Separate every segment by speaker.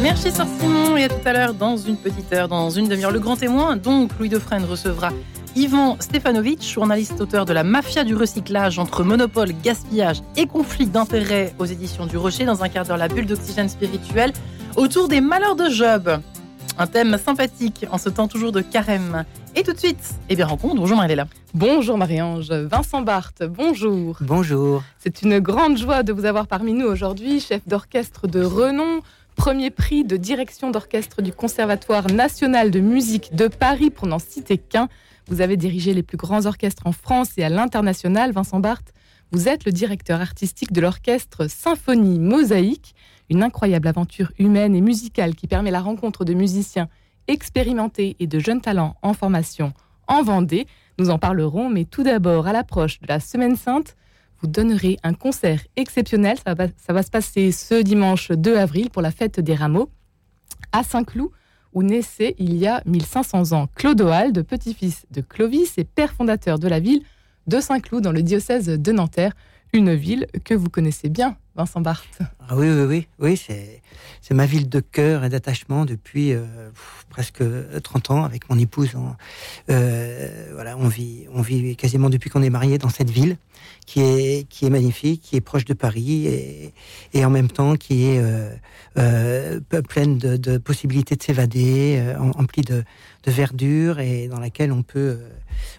Speaker 1: Merci Sœur Simon et à tout à l'heure dans une petite heure, dans une demi-heure. Le grand témoin, donc Louis Defresne recevra Yvan Stefanovic, journaliste auteur de La mafia du recyclage entre monopole, gaspillage et conflit d'intérêts aux éditions du Rocher. Dans un quart d'heure, la bulle d'oxygène spirituel autour des malheurs de Job. Un thème sympathique en ce temps toujours de carême. Et tout de suite, eh bien, rencontre. Bonjour Marie-Léla.
Speaker 2: Bonjour Marie-Ange. Vincent Barthes, bonjour.
Speaker 3: Bonjour.
Speaker 2: C'est une grande joie de vous avoir parmi nous aujourd'hui, chef d'orchestre de renom, premier prix de direction d'orchestre du Conservatoire national de musique de Paris pour n'en citer qu'un. Vous avez dirigé les plus grands orchestres en France et à l'international, Vincent Barthes. Vous êtes le directeur artistique de l'orchestre Symphonie Mosaïque, une incroyable aventure humaine et musicale qui permet la rencontre de musiciens expérimentés et de jeunes talents en formation en Vendée. Nous en parlerons, mais tout d'abord, à l'approche de la Semaine Sainte, vous donnerez un concert exceptionnel. Ça va, se passer ce dimanche 2 avril pour la fête des rameaux à Saint-Cloud, où naissait il y a 1500 ans Clodoald, petit-fils de Clovis et père fondateur de la ville de Saint-Cloud dans le diocèse de Nanterre, une ville que vous connaissez bien, Vincent Barthes.
Speaker 3: Ah oui, oui, oui, oui c'est ma ville de cœur et d'attachement depuis euh, presque 30 ans avec mon épouse. euh, voilà, on vit, on vit quasiment depuis qu'on est mariés dans cette ville qui est, qui est magnifique, qui est proche de Paris et, et en même temps qui est euh, euh, pleine de, possibilités de s'évader, euh, emplie de, de, verdure et dans laquelle on peut,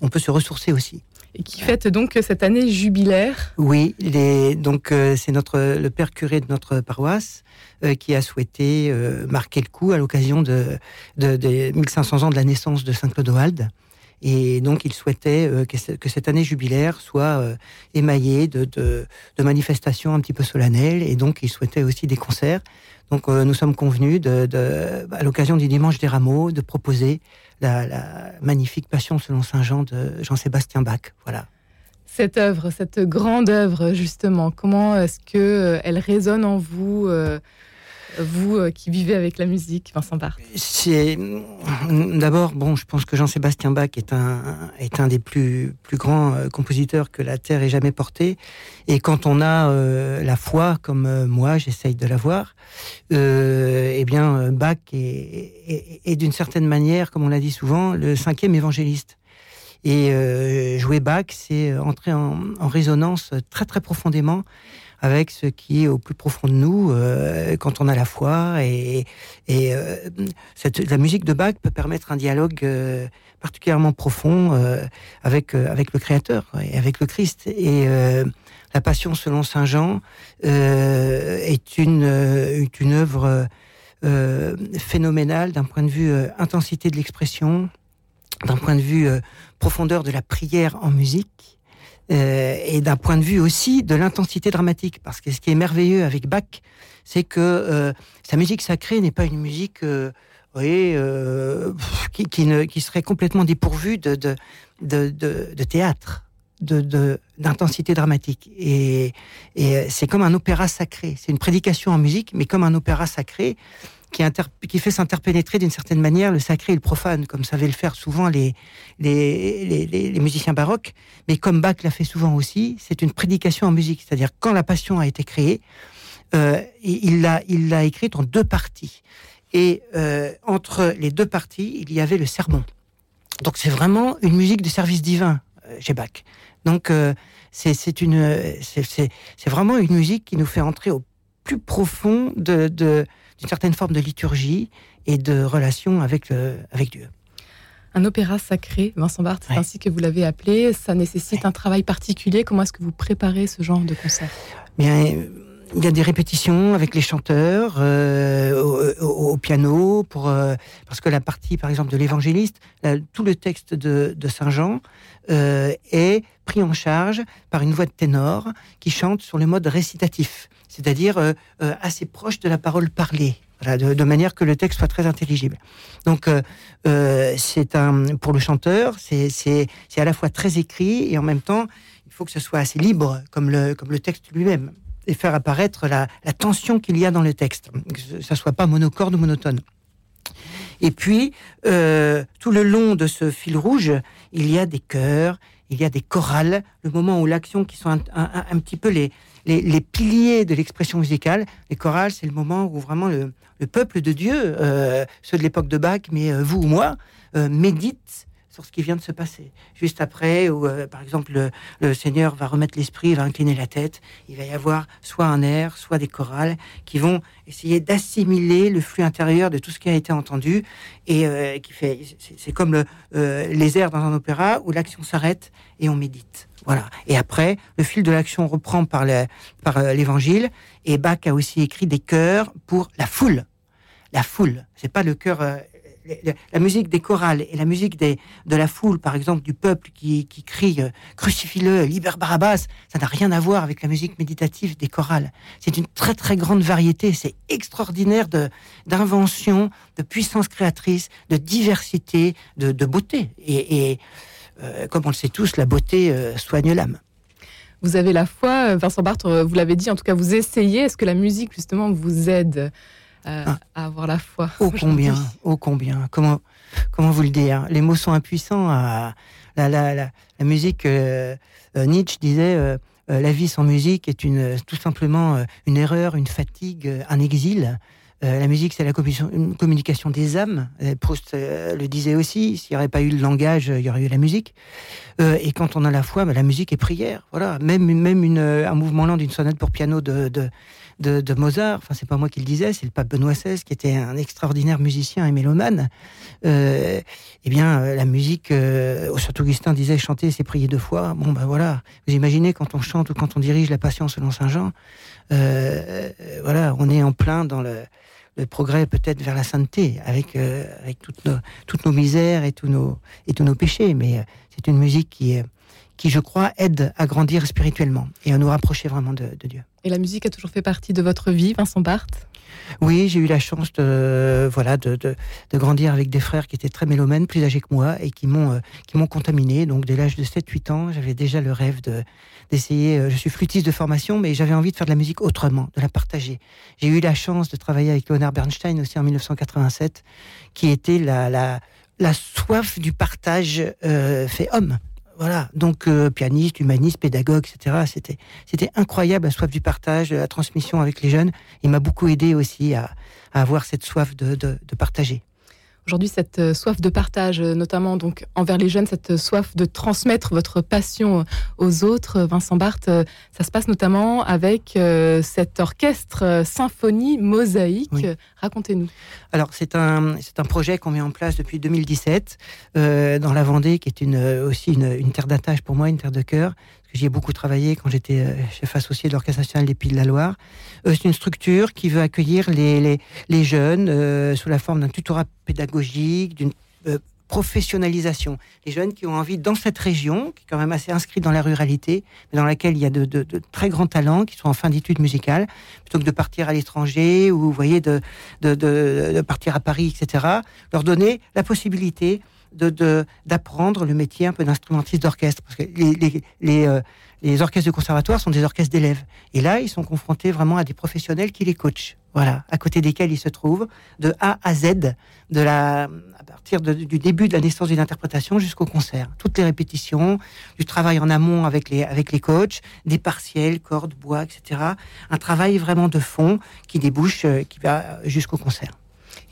Speaker 3: on peut se ressourcer aussi
Speaker 2: qui fête donc cette année jubilaire.
Speaker 3: Oui, donc euh, c'est notre le père curé de notre paroisse euh, qui a souhaité euh, marquer le coup à l'occasion de, de, de, 1500 ans de la naissance de Saint Clodoald. Et donc, il souhaitait que, que, cette année jubilaire soit émaillée de, manifestations un petit peu solennelles. Et donc, il souhaitait aussi des concerts. Donc, nous sommes convenus, à l'occasion du dimanche des rameaux, de proposer la, la, magnifique Passion selon Saint Jean de Jean-Sébastien Bach. Voilà.
Speaker 2: Cette œuvre, cette grande œuvre, justement, comment est-ce que euh, elle résonne en vous, euh, vous euh, qui vivez avec la musique, Vincent Barthes
Speaker 3: C'est d'abord bon, je pense que Jean-Sébastien Bach est un est un des plus plus grands compositeurs que la terre ait jamais porté. Et quand on a euh, la foi, comme euh, moi, j'essaye de l'avoir, euh, eh bien Bach est, est, d'une certaine manière, comme on l'a dit souvent, le cinquième évangéliste. Et euh, jouer Bach, c'est entrer en, en, résonance très très profondément avec ce qui est au plus profond de nous euh, quand on a la foi. Et, euh, la musique de Bach peut permettre un dialogue euh, particulièrement profond avec, le Créateur et avec le Christ. Et la Passion selon Saint Jean est, une, œuvre phénoménale d'un point de vue intensité de l'expression, d'un point de vue profondeur de la prière en musique euh, et d'un point de vue aussi de l'intensité dramatique. Parce que ce qui est merveilleux avec Bach, c'est que euh, sa musique sacrée n'est pas une musique euh, qui, serait complètement dépourvue de, théâtre d'intensité dramatique. Et c'est comme un opéra sacré. C'est une prédication en musique, mais comme un opéra sacré qui, qui fait s'interpénétrer d'une certaine manière le sacré et le profane, comme savaient le faire souvent les, les, les, musiciens baroques, mais comme Bach l'a fait souvent aussi, c'est une prédication en musique. C'est-à-dire quand la passion a été créée, euh, il l'a il écrite en deux parties. Et euh, entre les deux parties, il y avait le sermon. Donc c'est vraiment une musique de service divin euh, chez Bach. Donc c'est c'est vraiment une musique qui nous fait entrer au plus profond de d'une certaine forme de liturgie et de relation avec, Dieu.
Speaker 2: Un opéra sacré, Vincent Barthes, c'est ouais. ainsi que vous l'avez appelé. Ça nécessite ouais. un travail particulier. Comment est-ce que vous préparez ce genre de concert?
Speaker 3: Bien, il y a des répétitions avec les chanteurs euh, au, au, piano pour euh, parce que la partie par exemple de l'évangéliste tout le texte de, de Saint Jean euh, est pris en charge par une voix de ténor qui chante sur le mode récitatif. C'est-à-dire euh, assez proche de la parole parlée. Voilà, de, de, manière que le texte soit très intelligible. Donc, euh, c'est un pour le chanteur, c'est à la fois très écrit et en même temps, il faut que ce soit assez libre comme le comme le texte lui-même et faire apparaître la, tension qu'il y a dans le texte, que ça soit pas monocorde ou monotone. Et puis, euh, tout le long de ce fil rouge, il y a des chœurs, il y a des chorales, le moment où l'action, qui sont un, petit peu les, les, piliers de l'expression musicale. Les chorales, c'est le moment où vraiment le, peuple de Dieu, euh, ceux de l'époque de Bach, mais euh, vous ou moi, euh, méditent sur ce qui vient de se passer. Juste après, où par exemple le, Seigneur va remettre l'esprit, va incliner la tête, il va y avoir soit un air, soit des chorales qui vont essayer d'assimiler le flux intérieur de tout ce qui a été entendu et qui fait, c'est comme le, les airs dans un opéra où l'action s'arrête et on médite. Voilà. Et après, le fil de l'action reprend par euh, l'évangile. et Bach a aussi écrit des chœurs pour la foule. La foule. C'est pas le chœur. La musique des chorales et la musique de la foule, par exemple, du peuple qui, crie euh, Crucifie-le, libère Barabbas, ça n'a rien à voir avec la musique méditative des chorales. C'est une très très grande variété, c'est extraordinaire d'invention, de, puissance créatrice, de diversité, de, beauté. et euh, comme on le sait tous, la beauté euh, soigne l'âme.
Speaker 2: Vous avez la foi, Vincent Barthes, vous l'avez dit, en tout cas vous essayez. Est-ce que la musique justement vous aide? Ah. à avoir la foi
Speaker 3: Ô combien, ô combien. Comment, comment vous le dire Les mots sont impuissants. À, la, la, la, musique, Nietzsche disait la vie sans musique est une, tout simplement une erreur, une fatigue, un exil. Euh, la musique, c'est la communication des âmes. Euh, Proust euh, le disait aussi. S'il n'y aurait pas eu le langage, il y aurait eu la musique. et quand on a la foi, bah, la musique est prière. Voilà. Même, même un mouvement lent d'une sonate pour piano de, de, de, Mozart. Enfin, c'est pas moi qui le disais, c'est le pape Benoît XVI qui était un extraordinaire musicien et mélomane. Eh bien, la musique, au Saint Augustin disait chanter, c'est prier deux fois. Bon, ben voilà. Vous imaginez quand on chante ou quand on dirige la Passion selon Saint Jean. voilà, on est en plein dans le progrès peut-être vers la sainteté, avec, euh, toutes, nos, misères et tous nos, péchés. Mais euh, c'est une musique qui, qui, je crois, aide à grandir spirituellement et à nous rapprocher vraiment de, de Dieu.
Speaker 2: Et la musique a toujours fait partie de votre vie, Vincent Barthes?
Speaker 3: Oui, j'ai eu la chance de, voilà, de, de, grandir avec des frères qui étaient très mélomènes, plus âgés que moi, et qui m'ont, euh, qui m'ont contaminé. Donc, dès l'âge de 7-8 ans, j'avais déjà le rêve de, d'essayer. Euh, je suis flûtiste de formation, mais j'avais envie de faire de la musique autrement, de la partager. J'ai eu la chance de travailler avec Leonard Bernstein aussi en 1987, qui était la, la, la soif du partage euh, fait homme. Voilà, donc euh, pianiste, humaniste, pédagogue, etc. C'était, c'était incroyable la soif du partage, la transmission avec les jeunes. Il m'a beaucoup aidé aussi à, avoir cette soif de, de partager.
Speaker 2: Aujourd'hui, cette euh, soif de partage, euh, notamment donc envers les jeunes, cette soif de transmettre votre passion aux autres, Vincent Barthes, ça se passe notamment avec cet orchestre symphonie mosaïque. Racontez-nous.
Speaker 3: Alors, c'est un, c'est un projet qu'on met en place depuis 2017 dans la Vendée, qui est une, aussi une, une terre d'attache pour moi, une terre de cœur. J'y ai beaucoup travaillé quand j'étais euh, chef associé de l'Orchestre national des Pays de la Loire. Euh, c'est une structure qui veut accueillir les, les, jeunes euh, sous la forme d'un tutorat pédagogique, d'une professionnalisation. Les jeunes qui ont envie, dans cette région, qui est quand même assez inscrite dans la ruralité, mais dans laquelle il y a de, de, très grands talents qui sont en fin d'études musicales, plutôt que de partir à l'étranger ou, voyez, de, de, partir à Paris, etc., leur donner la possibilité de d'apprendre le métier un peu d'instrumentiste d'orchestre. Parce que les, les, les, euh, les, orchestres de conservatoire sont des orchestres d'élèves. Et là, ils sont confrontés vraiment à des professionnels qui les coachent. Voilà, à côté desquels ils se trouvent, de A à Z, de la, à partir du début de la naissance d'une interprétation jusqu'au concert. Toutes les répétitions, du travail en amont avec les, avec les coachs, des partiels, cordes, bois, etc. Un travail vraiment de fond qui débouche, euh, qui va jusqu'au concert.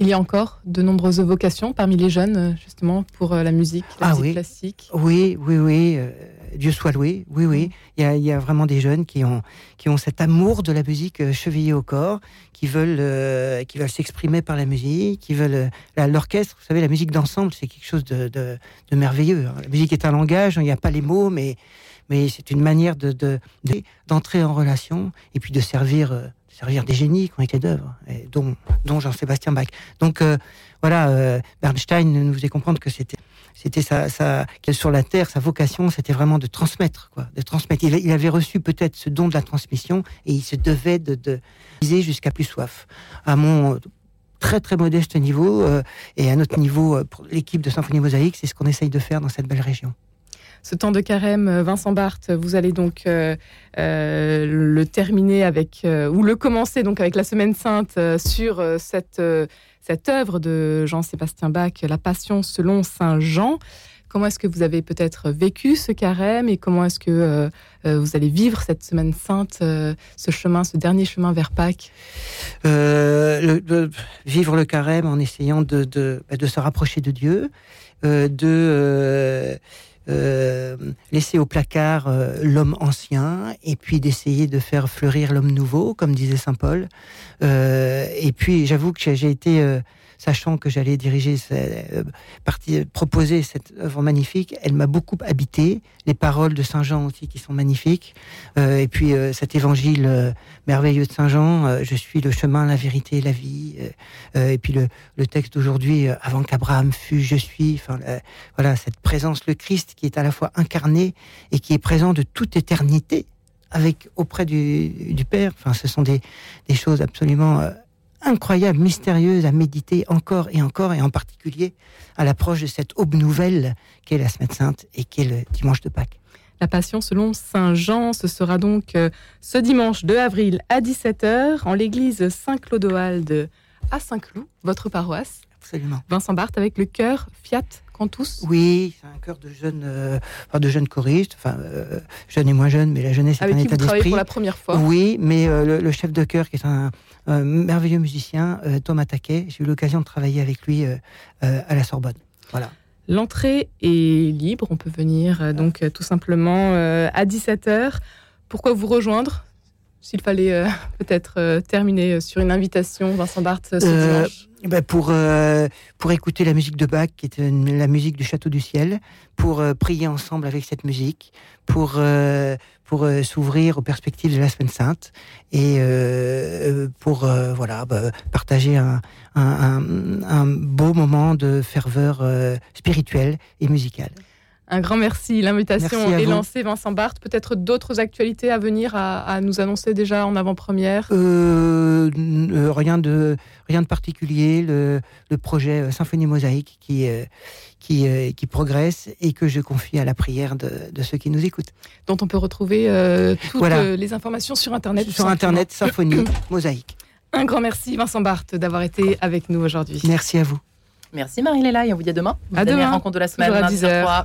Speaker 2: Il y a encore de nombreuses vocations parmi les jeunes, euh, justement, pour euh, la musique, la ah musique classique.
Speaker 3: Oui, oui, oui. Euh, Dieu soit loué. Oui, oui. Mm. Il y, a, vraiment des jeunes qui ont, qui ont cet amour de la musique chevillé au corps, qui veulent, qui veulent s'exprimer par la musique, qui veulent l'orchestre. Vous savez, la musique d'ensemble, c'est quelque chose de, de, merveilleux. Hein. La musique est un langage. Il n'y a pas les mots, mais mais c'est une manière de d'entrer en relation et puis de servir servir des génies qui ont été d'œuvre, dont, Jean-Sébastien Bach. Donc euh, voilà, euh, Bernstein nous faisait comprendre que c'était c'était sa, sa sur la terre, sa vocation, c'était vraiment de transmettre, quoi, de transmettre. Il, avait reçu peut-être ce don de la transmission et il se devait de, de viser jusqu'à plus soif. À mon très très modeste niveau euh, et à notre niveau pour l'équipe de Symphonie Mosaïque, c'est ce qu'on essaye de faire dans cette belle région
Speaker 2: ce temps de carême, euh, Vincent Barthes, vous allez donc euh, euh, le terminer avec, ou le commencer donc avec la Semaine Sainte sur cette, cette œuvre de Jean-Sébastien Bach, La Passion selon Saint Jean. Comment est-ce que vous avez peut-être vécu ce carême et comment est-ce que vous allez vivre cette semaine sainte, ce chemin, ce dernier chemin vers Pâques?
Speaker 3: Vivre le carême en essayant de, bah, se rapprocher de Dieu, de euh, laisser au placard euh, l'homme ancien et puis d'essayer de faire fleurir l'homme nouveau, comme disait saint Paul. Euh, et puis j'avoue que j'ai été sachant que j'allais diriger, euh, partie, proposer cette œuvre magnifique, elle m'a beaucoup habité. Les paroles de Saint Jean aussi qui sont magnifiques. Euh, et puis euh, cet évangile merveilleux de Saint Jean, je suis le chemin, la vérité la vie. et puis le, texte d'aujourd'hui, avant qu'Abraham fût, je suis. Enfin, voilà, cette présence, le Christ qui est à la fois incarné et qui est présent de toute éternité avec auprès du, Père. Enfin, ce sont des choses absolument incroyable, mystérieuse à méditer encore et encore, et en particulier à l'approche de cette aube nouvelle qu'est la Semaine Sainte et qu'est le dimanche de Pâques.
Speaker 2: La Passion selon Saint Jean, ce sera donc euh, ce dimanche 2 avril à 17h en l'église Saint-Clodoald à Saint-Cloud, votre paroisse.
Speaker 3: Absolument.
Speaker 2: Vincent Barthes avec le chœur Fiat Cantus
Speaker 3: Oui, c'est un chœur de jeunes, euh, de jeunes choristes, enfin euh, jeunes et moins jeunes, mais la jeunesse est
Speaker 2: avec
Speaker 3: un
Speaker 2: qui
Speaker 3: état
Speaker 2: d'esprit. pour la première fois.
Speaker 3: Oui, mais le, chef de chœur qui est un, merveilleux musicien, Thomas Taquet, j'ai eu l'occasion de travailler avec lui à la Sorbonne. Voilà.
Speaker 2: L'entrée est libre, on peut venir donc tout simplement à 17h. Pourquoi vous rejoindre? S'il fallait peut-être terminer sur une invitation, Vincent Barthes, ce dimanche
Speaker 3: ben, pour, euh, pour écouter la musique de Bach, qui est la musique du Château du Ciel, pour euh, prier ensemble avec cette musique, pour, euh, pour s'ouvrir aux perspectives de la Semaine Sainte et pour voilà, bah, partager un, un, un, beau moment de ferveur spirituelle et musicale.
Speaker 2: Un grand merci. L'invitation est lancée, Vincent Barthes. Peut-être d'autres actualités à venir à, nous annoncer déjà en avant-première?
Speaker 3: Euh, euh, rien, de, rien de particulier. Le, projet euh, Symphonie Mosaïque qui, qui, qui, progresse et que je confie à la prière de, ceux qui nous écoutent.
Speaker 2: Dont on peut retrouver toutes les informations sur Internet.
Speaker 3: Sur Internet, Symphonie Mosaïque.
Speaker 2: Un grand merci, Vincent Barthes, d'avoir été avec nous aujourd'hui.
Speaker 3: Merci à vous.
Speaker 1: Merci Marie-Léla et on vous dit à demain.
Speaker 2: à demain.
Speaker 1: Rencontre de la semaine à 10h.